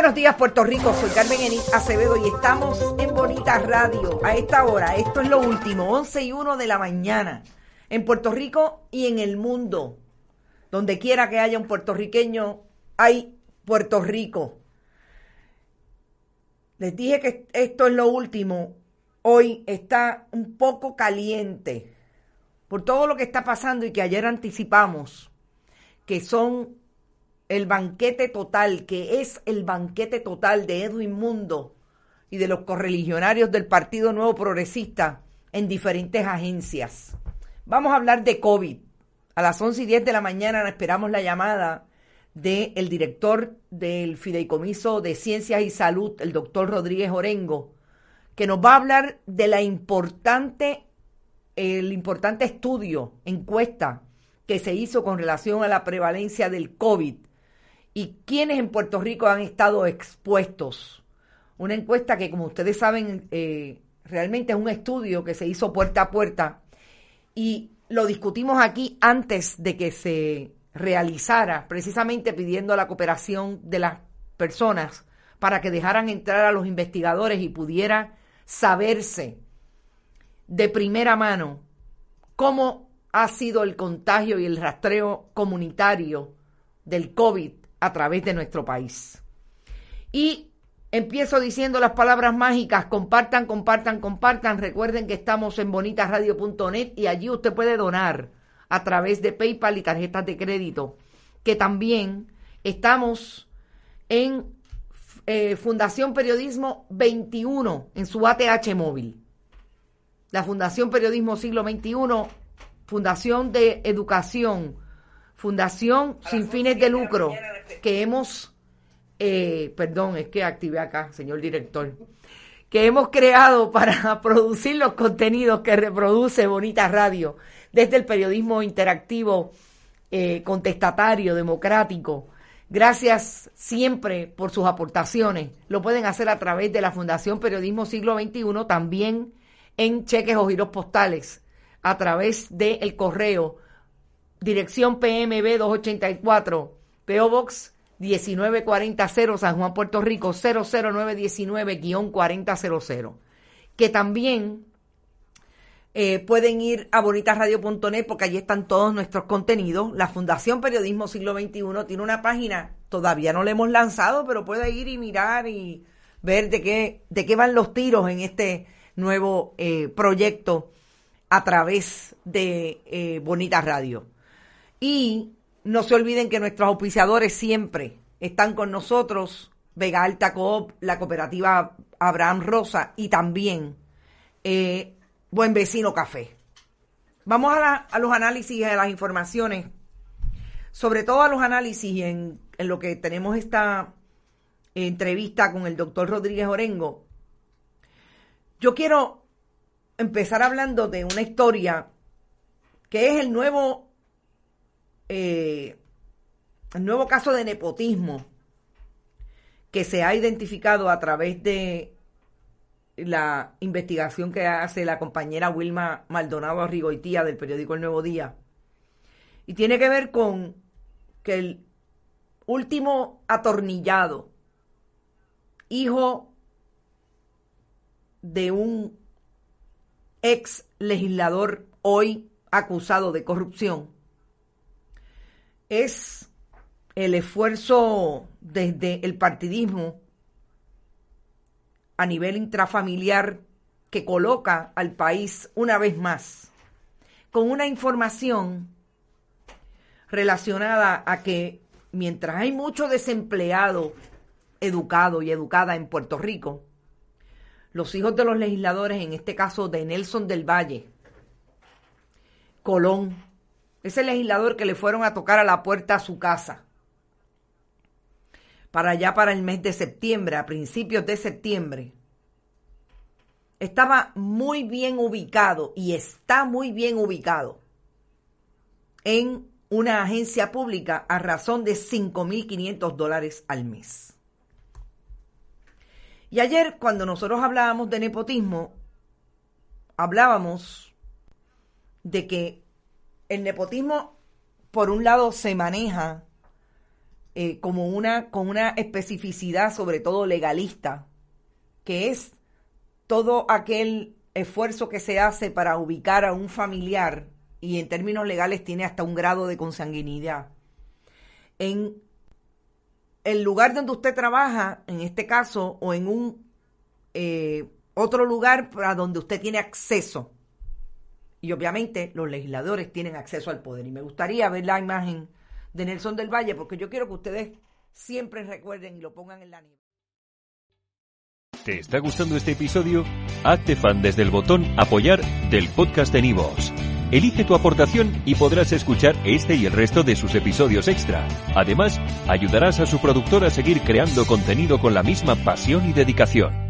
buenos días, Puerto Rico. Soy Carmen Enit Acevedo y estamos en Bonita Radio a esta hora. Esto es lo último, 11 y 1 de la mañana. En Puerto Rico y en el mundo. Donde quiera que haya un puertorriqueño, hay Puerto Rico. Les dije que esto es lo último. Hoy está un poco caliente por todo lo que está pasando y que ayer anticipamos, que son el banquete total, que es el banquete total de Edwin Mundo y de los correligionarios del Partido Nuevo Progresista en diferentes agencias. Vamos a hablar de COVID. A las 11 y 10 de la mañana esperamos la llamada del director del Fideicomiso de Ciencias y Salud, el doctor Rodríguez Orengo, que nos va a hablar de la importante, el importante estudio, encuesta que se hizo con relación a la prevalencia del COVID y quiénes en Puerto Rico han estado expuestos. Una encuesta que, como ustedes saben, eh, realmente es un estudio que se hizo puerta a puerta y lo discutimos aquí antes de que se realizara, precisamente pidiendo la cooperación de las personas para que dejaran entrar a los investigadores y pudiera saberse de primera mano cómo ha sido el contagio y el rastreo comunitario del COVID a través de nuestro país. Y empiezo diciendo las palabras mágicas, compartan, compartan, compartan. Recuerden que estamos en bonitasradio.net y allí usted puede donar a través de PayPal y tarjetas de crédito, que también estamos en eh, Fundación Periodismo 21 en su ATH móvil. La Fundación Periodismo Siglo XXI, Fundación de Educación, Fundación sin fines de lucro que hemos, eh, perdón, es que activé acá, señor director, que hemos creado para producir los contenidos que reproduce Bonita Radio, desde el periodismo interactivo, eh, contestatario, democrático. Gracias siempre por sus aportaciones. Lo pueden hacer a través de la Fundación Periodismo Siglo XXI, también en cheques o giros postales, a través del correo dirección PMB 284, PO Box 1940 San Juan, Puerto Rico 00919-4000. Que también eh, pueden ir a bonitasradio.net porque allí están todos nuestros contenidos. La Fundación Periodismo Siglo XXI tiene una página, todavía no la hemos lanzado, pero puede ir y mirar y ver de qué, de qué van los tiros en este nuevo eh, proyecto a través de eh, Bonita Radio. Y no se olviden que nuestros auspiciadores siempre están con nosotros, Vega Alta Coop, la cooperativa Abraham Rosa y también eh, Buen Vecino Café. Vamos a, los análisis y a las informaciones, sobre todo a los análisis en, en lo que tenemos esta entrevista con el doctor Rodríguez Orengo. Yo quiero empezar hablando de una historia que es el nuevo eh, el nuevo caso de nepotismo que se ha identificado a través de la investigación que hace la compañera Wilma Maldonado Rigoitía del periódico El Nuevo Día. Y tiene que ver con que el último atornillado, hijo de un ex legislador hoy acusado de corrupción, es el esfuerzo desde el partidismo a nivel intrafamiliar que coloca al país una vez más con una información relacionada a que mientras hay mucho desempleado educado y educada en Puerto Rico, los hijos de los legisladores, en este caso de Nelson del Valle, Colón, ese legislador que le fueron a tocar a la puerta a su casa para allá para el mes de septiembre, a principios de septiembre, estaba muy bien ubicado y está muy bien ubicado en una agencia pública a razón de 5.500 dólares al mes. Y ayer cuando nosotros hablábamos de nepotismo, hablábamos de que el nepotismo, por un lado, se maneja eh, como una, con una especificidad, sobre todo legalista, que es todo aquel esfuerzo que se hace para ubicar a un familiar y en términos legales tiene hasta un grado de consanguinidad. En el lugar donde usted trabaja, en este caso, o en un eh, otro lugar para donde usted tiene acceso. Y obviamente los legisladores tienen acceso al poder. Y me gustaría ver la imagen de Nelson del Valle, porque yo quiero que ustedes siempre recuerden y lo pongan en la nieve. ¿Te está gustando este episodio? Hazte fan desde el botón Apoyar del podcast de Nivos. Elige tu aportación y podrás escuchar este y el resto de sus episodios extra. Además, ayudarás a su productor a seguir creando contenido con la misma pasión y dedicación.